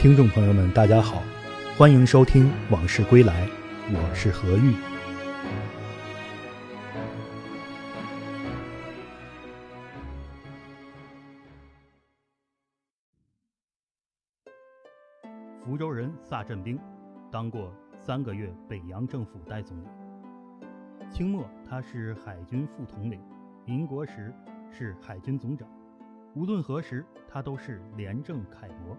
听众朋友们，大家好，欢迎收听《往事归来》，我是何玉。福州人萨振兵，当过三个月北洋政府代总理。清末他是海军副统领，民国时是海军总长。无论何时，他都是廉政楷模。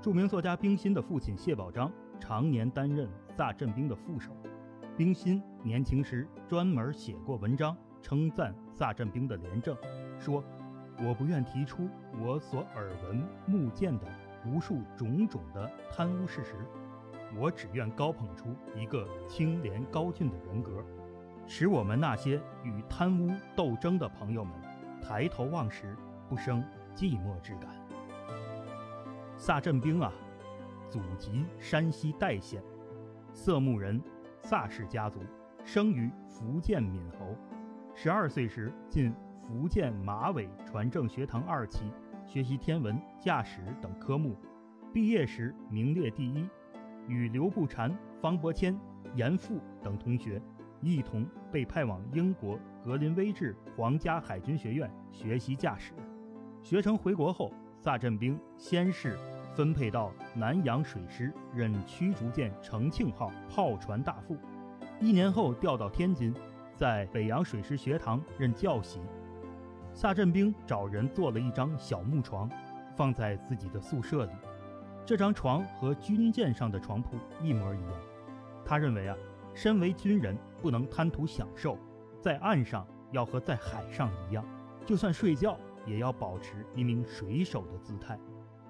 著名作家冰心的父亲谢宝章常年担任萨振兵的副手。冰心年轻时专门写过文章称赞萨振兵的廉政，说：“我不愿提出我所耳闻目见的无数种种的贪污事实，我只愿高捧出一个清廉高峻的人格，使我们那些与贪污斗争的朋友们抬头望时不生寂寞之感。”萨振兵啊，祖籍山西代县，色目人，萨氏家族，生于福建闽侯。十二岁时进福建马尾船政学堂二期，学习天文、驾驶等科目。毕业时名列第一，与刘步蟾、方伯谦、严复等同学一同被派往英国格林威治皇家海军学院学习驾驶。学成回国后。萨振兵先是分配到南洋水师任驱逐舰“澄庆号”炮船大副，一年后调到天津，在北洋水师学堂任教习。萨振兵找人做了一张小木床，放在自己的宿舍里。这张床和军舰上的床铺一模一样。他认为啊，身为军人不能贪图享受，在岸上要和在海上一样，就算睡觉。也要保持一名水手的姿态。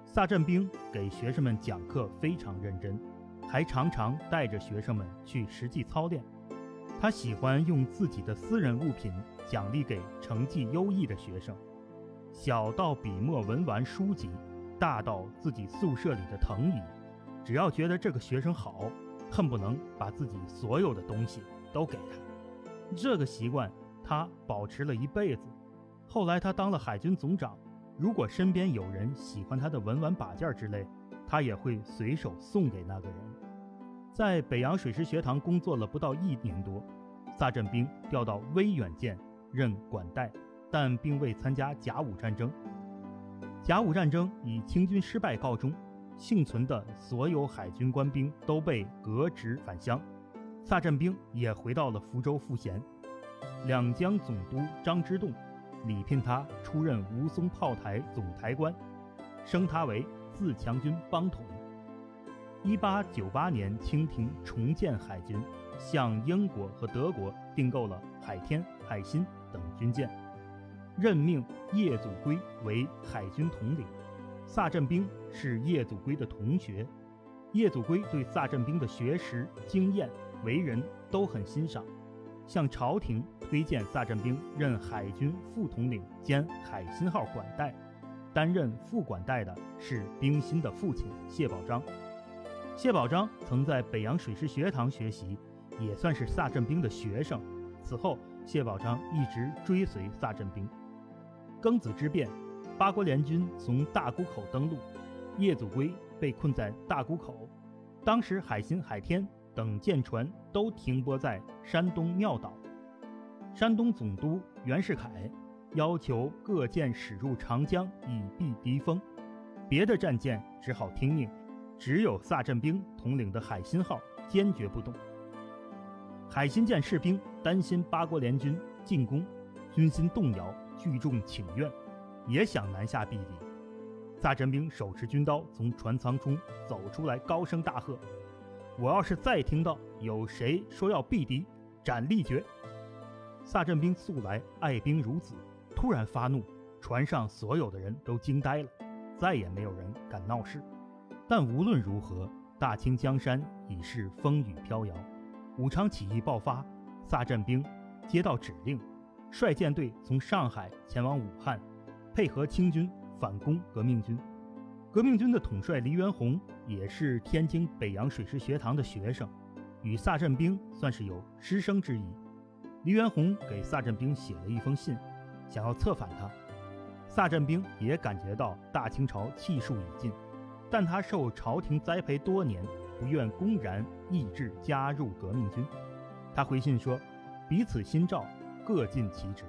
萨振兵给学生们讲课非常认真，还常常带着学生们去实际操练。他喜欢用自己的私人物品奖励给成绩优异的学生，小到笔墨文玩书籍，大到自己宿舍里的藤椅，只要觉得这个学生好，恨不能把自己所有的东西都给他。这个习惯他保持了一辈子。后来他当了海军总长，如果身边有人喜欢他的文玩把件之类，他也会随手送给那个人。在北洋水师学堂工作了不到一年多，萨振兵调到威远舰任管带，但并未参加甲午战争。甲午战争以清军失败告终，幸存的所有海军官兵都被革职返乡，萨振兵也回到了福州赋闲。两江总督张之洞。礼聘他出任吴淞炮台总台官，升他为自强军帮统。一八九八年，清廷重建海军，向英国和德国订购了海天、海心等军舰，任命叶祖珪为海军统领。萨振兵是叶祖珪的同学，叶祖珪对萨振兵的学识、经验、为人都很欣赏。向朝廷推荐萨振兵任海军副统领兼海星号管带，担任副管带的是冰心的父亲谢宝章。谢宝章曾在北洋水师学堂学习，也算是萨振兵的学生。此后，谢宝章一直追随萨振兵。庚子之变，八国联军从大沽口登陆，叶祖珪被困在大沽口。当时海星、海天。等舰船都停泊在山东庙岛，山东总督袁世凯要求各舰驶入长江以避敌锋，别的战舰只好听命，只有萨振兵统领的海心号坚决不动。海心舰士兵担心八国联军进攻，军心动摇，聚众请愿，也想南下避敌。萨振兵手持军刀从船舱中走出来，高声大喝。我要是再听到有谁说要避敌，斩立决。萨振兵素来爱兵如子，突然发怒，船上所有的人都惊呆了，再也没有人敢闹事。但无论如何，大清江山已是风雨飘摇。武昌起义爆发，萨振兵接到指令，率舰队从上海前往武汉，配合清军反攻革命军。革命军的统帅黎元洪也是天津北洋水师学堂的学生，与萨振兵算是有师生之谊。黎元洪给萨振兵写了一封信，想要策反他。萨振兵也感觉到大清朝气数已尽，但他受朝廷栽培多年，不愿公然意志加入革命军。他回信说：“彼此心照，各尽其职。”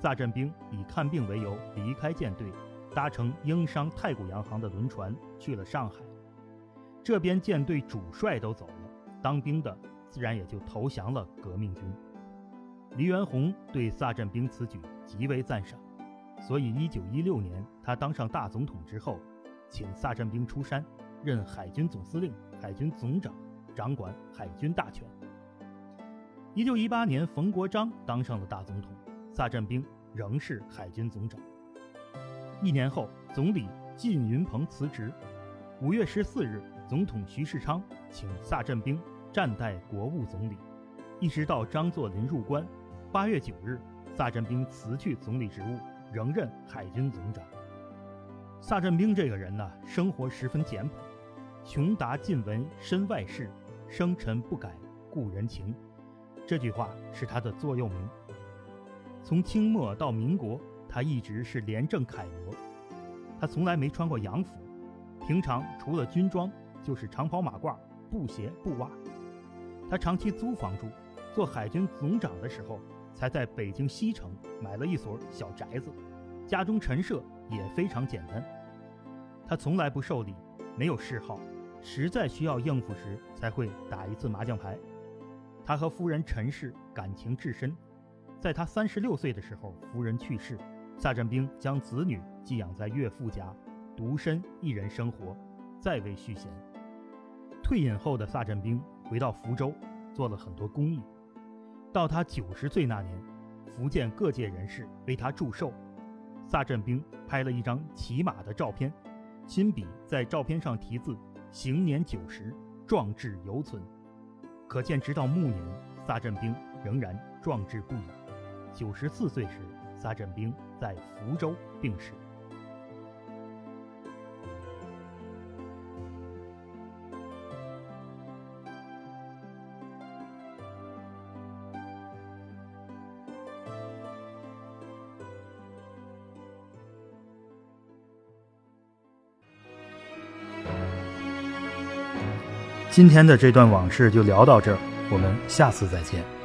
萨振兵以看病为由离开舰队，搭乘英商太古洋行的轮船去了上海。这边舰队主帅都走了，当兵的自然也就投降了革命军。黎元洪对萨振兵此举极为赞赏，所以1916年他当上大总统之后。请萨振兵出山，任海军总司令、海军总长，掌管海军大权。一九一八年，冯国璋当上了大总统，萨振兵仍是海军总长。一年后，总理靳云鹏辞职。五月十四日，总统徐世昌请萨振兵暂代国务总理，一直到张作霖入关。八月九日，萨振兵辞去总理职务，仍任海军总长。萨振兵这个人呢，生活十分简朴，穷达近闻身外事，生辰不改故人情。这句话是他的座右铭。从清末到民国，他一直是廉政楷模。他从来没穿过洋服，平常除了军装就是长袍马褂、布鞋布袜。他长期租房住，做海军总长的时候，才在北京西城买了一所小宅子，家中陈设。也非常简单，他从来不受礼，没有嗜好，实在需要应付时才会打一次麻将牌。他和夫人陈氏感情至深，在他三十六岁的时候，夫人去世，萨振兵将子女寄养在岳父家，独身一人生活，再未续弦。退隐后的萨振兵回到福州，做了很多公益。到他九十岁那年，福建各界人士为他祝寿。萨振兵拍了一张骑马的照片，亲笔在照片上题字“行年九十，壮志犹存”，可见直到暮年，萨振兵仍然壮志不已。九十四岁时，萨振兵在福州病逝。今天的这段往事就聊到这儿，我们下次再见。